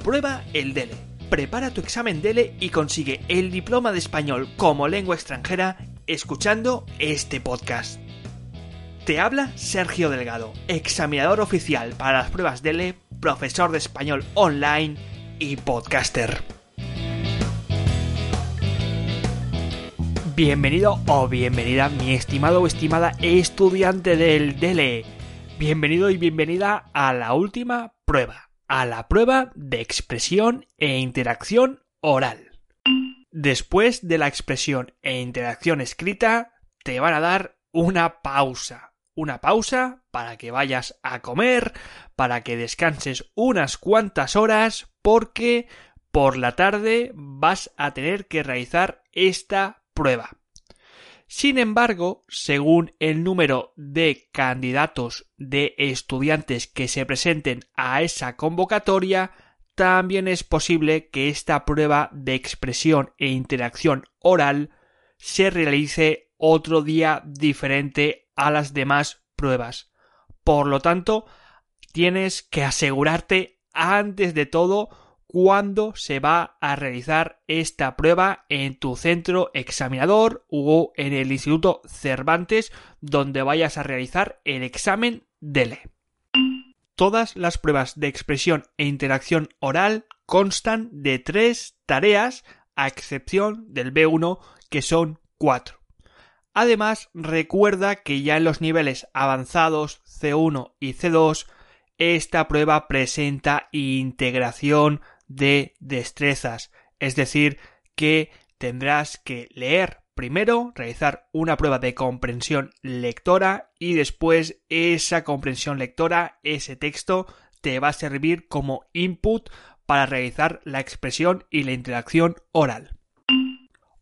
Aprueba el DELE. Prepara tu examen DELE y consigue el diploma de español como lengua extranjera escuchando este podcast. Te habla Sergio Delgado, examinador oficial para las pruebas DELE, profesor de español online y podcaster. Bienvenido o bienvenida, mi estimado o estimada estudiante del DELE. Bienvenido y bienvenida a la última prueba a la prueba de expresión e interacción oral. Después de la expresión e interacción escrita, te van a dar una pausa. Una pausa para que vayas a comer, para que descanses unas cuantas horas, porque por la tarde vas a tener que realizar esta prueba. Sin embargo, según el número de candidatos de estudiantes que se presenten a esa convocatoria, también es posible que esta prueba de expresión e interacción oral se realice otro día diferente a las demás pruebas. Por lo tanto, tienes que asegurarte antes de todo cuándo se va a realizar esta prueba en tu centro examinador o en el Instituto Cervantes donde vayas a realizar el examen DELE. Todas las pruebas de expresión e interacción oral constan de tres tareas a excepción del B1 que son cuatro. Además, recuerda que ya en los niveles avanzados C1 y C2 esta prueba presenta integración de destrezas, es decir, que tendrás que leer primero, realizar una prueba de comprensión lectora y después esa comprensión lectora, ese texto, te va a servir como input para realizar la expresión y la interacción oral.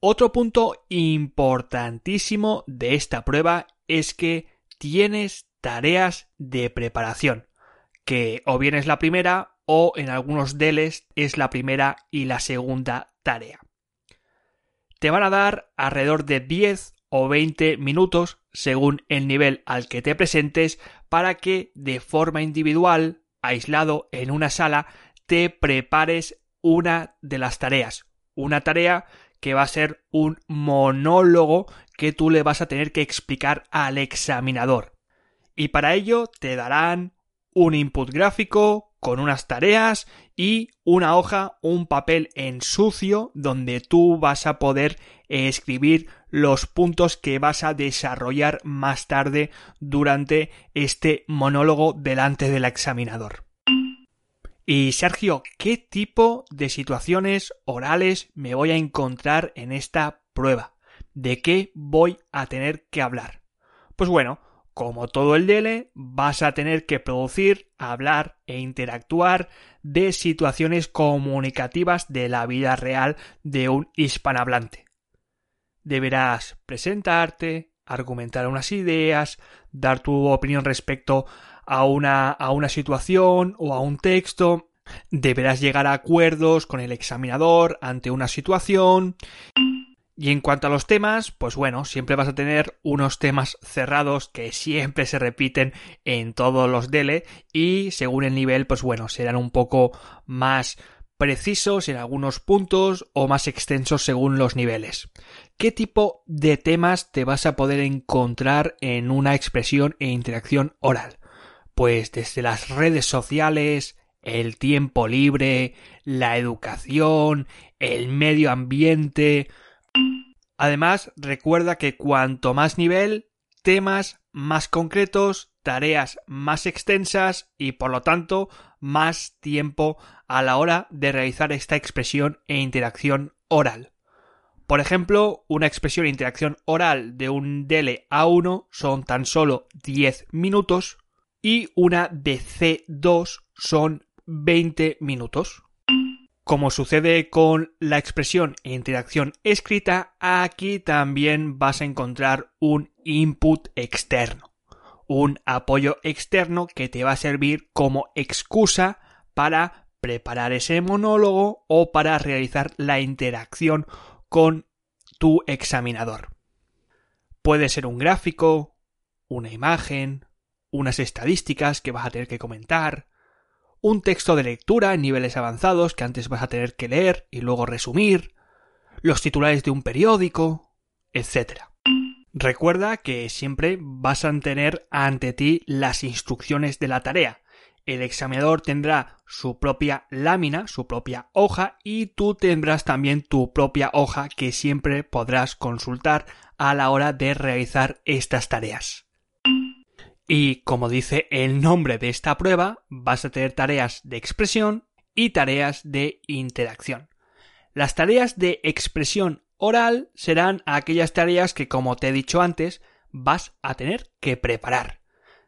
Otro punto importantísimo de esta prueba es que tienes tareas de preparación, que o bien es la primera o en algunos DELES es la primera y la segunda tarea. Te van a dar alrededor de 10 o 20 minutos según el nivel al que te presentes para que de forma individual, aislado en una sala, te prepares una de las tareas. Una tarea que va a ser un monólogo que tú le vas a tener que explicar al examinador. Y para ello te darán un input gráfico con unas tareas y una hoja, un papel en sucio donde tú vas a poder escribir los puntos que vas a desarrollar más tarde durante este monólogo delante del examinador. Y Sergio, ¿qué tipo de situaciones orales me voy a encontrar en esta prueba? ¿De qué voy a tener que hablar? Pues bueno, como todo el DL, vas a tener que producir, hablar e interactuar de situaciones comunicativas de la vida real de un hispanohablante. Deberás presentarte, argumentar unas ideas, dar tu opinión respecto a una, a una situación o a un texto, deberás llegar a acuerdos con el examinador ante una situación y en cuanto a los temas, pues bueno, siempre vas a tener unos temas cerrados que siempre se repiten en todos los DELE y según el nivel, pues bueno, serán un poco más precisos en algunos puntos o más extensos según los niveles. ¿Qué tipo de temas te vas a poder encontrar en una expresión e interacción oral? Pues desde las redes sociales, el tiempo libre, la educación, el medio ambiente, Además, recuerda que cuanto más nivel, temas más concretos, tareas más extensas y por lo tanto más tiempo a la hora de realizar esta expresión e interacción oral. Por ejemplo, una expresión e interacción oral de un DL A1 son tan solo 10 minutos y una de C2 son 20 minutos. Como sucede con la expresión interacción escrita, aquí también vas a encontrar un input externo, un apoyo externo que te va a servir como excusa para preparar ese monólogo o para realizar la interacción con tu examinador. Puede ser un gráfico, una imagen, unas estadísticas que vas a tener que comentar, un texto de lectura en niveles avanzados que antes vas a tener que leer y luego resumir, los titulares de un periódico, etc. Recuerda que siempre vas a tener ante ti las instrucciones de la tarea. El examinador tendrá su propia lámina, su propia hoja y tú tendrás también tu propia hoja que siempre podrás consultar a la hora de realizar estas tareas. Y como dice el nombre de esta prueba, vas a tener tareas de expresión y tareas de interacción. Las tareas de expresión oral serán aquellas tareas que, como te he dicho antes, vas a tener que preparar.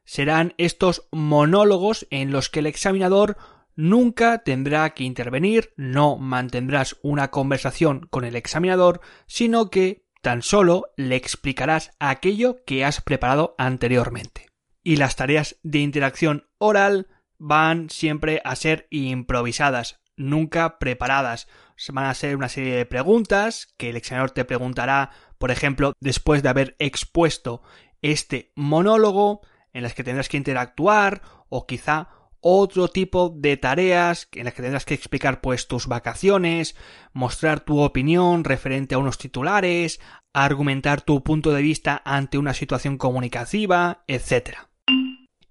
Serán estos monólogos en los que el examinador nunca tendrá que intervenir, no mantendrás una conversación con el examinador, sino que tan solo le explicarás aquello que has preparado anteriormente y las tareas de interacción oral van siempre a ser improvisadas, nunca preparadas. Van a ser una serie de preguntas que el examinador te preguntará, por ejemplo, después de haber expuesto este monólogo, en las que tendrás que interactuar, o quizá otro tipo de tareas en las que tendrás que explicar pues tus vacaciones, mostrar tu opinión referente a unos titulares, argumentar tu punto de vista ante una situación comunicativa, etc.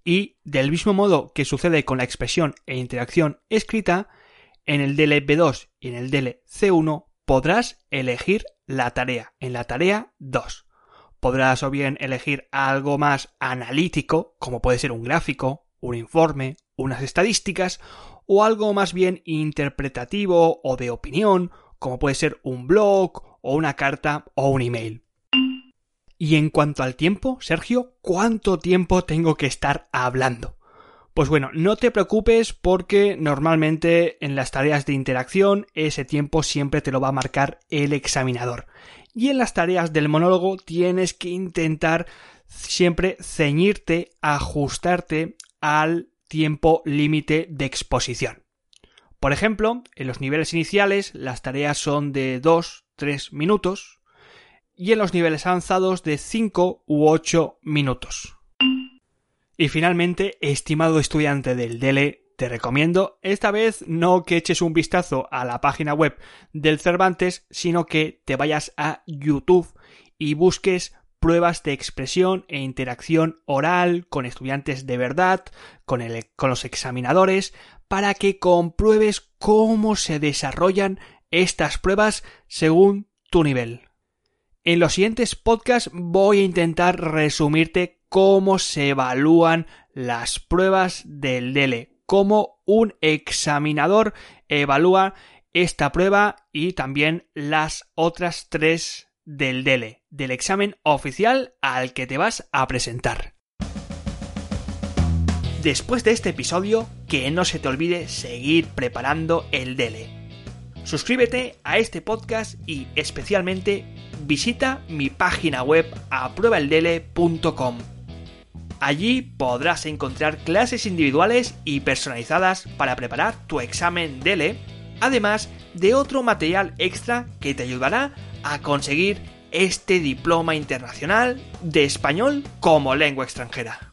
Y del mismo modo que sucede con la expresión e interacción escrita, en el DLB2 y en el DLC1 podrás elegir la tarea, en la tarea 2. Podrás o bien elegir algo más analítico, como puede ser un gráfico, un informe, unas estadísticas, o algo más bien interpretativo o de opinión, como puede ser un blog o una carta o un email. Y en cuanto al tiempo, Sergio, ¿cuánto tiempo tengo que estar hablando? Pues bueno, no te preocupes porque normalmente en las tareas de interacción ese tiempo siempre te lo va a marcar el examinador. Y en las tareas del monólogo tienes que intentar siempre ceñirte, ajustarte al tiempo límite de exposición. Por ejemplo, en los niveles iniciales las tareas son de 2-3 minutos, y en los niveles avanzados de 5 u 8 minutos. Y finalmente, estimado estudiante del DELE, te recomiendo esta vez no que eches un vistazo a la página web del Cervantes, sino que te vayas a YouTube y busques pruebas de expresión e interacción oral con estudiantes de verdad, con, con los examinadores, para que compruebes cómo se desarrollan estas pruebas según tu nivel. En los siguientes podcasts voy a intentar resumirte cómo se evalúan las pruebas del DELE, cómo un examinador evalúa esta prueba y también las otras tres del DELE, del examen oficial al que te vas a presentar. Después de este episodio, que no se te olvide seguir preparando el DELE Suscríbete a este podcast y especialmente visita mi página web apruebaeldele.com. Allí podrás encontrar clases individuales y personalizadas para preparar tu examen DELE, además de otro material extra que te ayudará a conseguir este diploma internacional de español como lengua extranjera.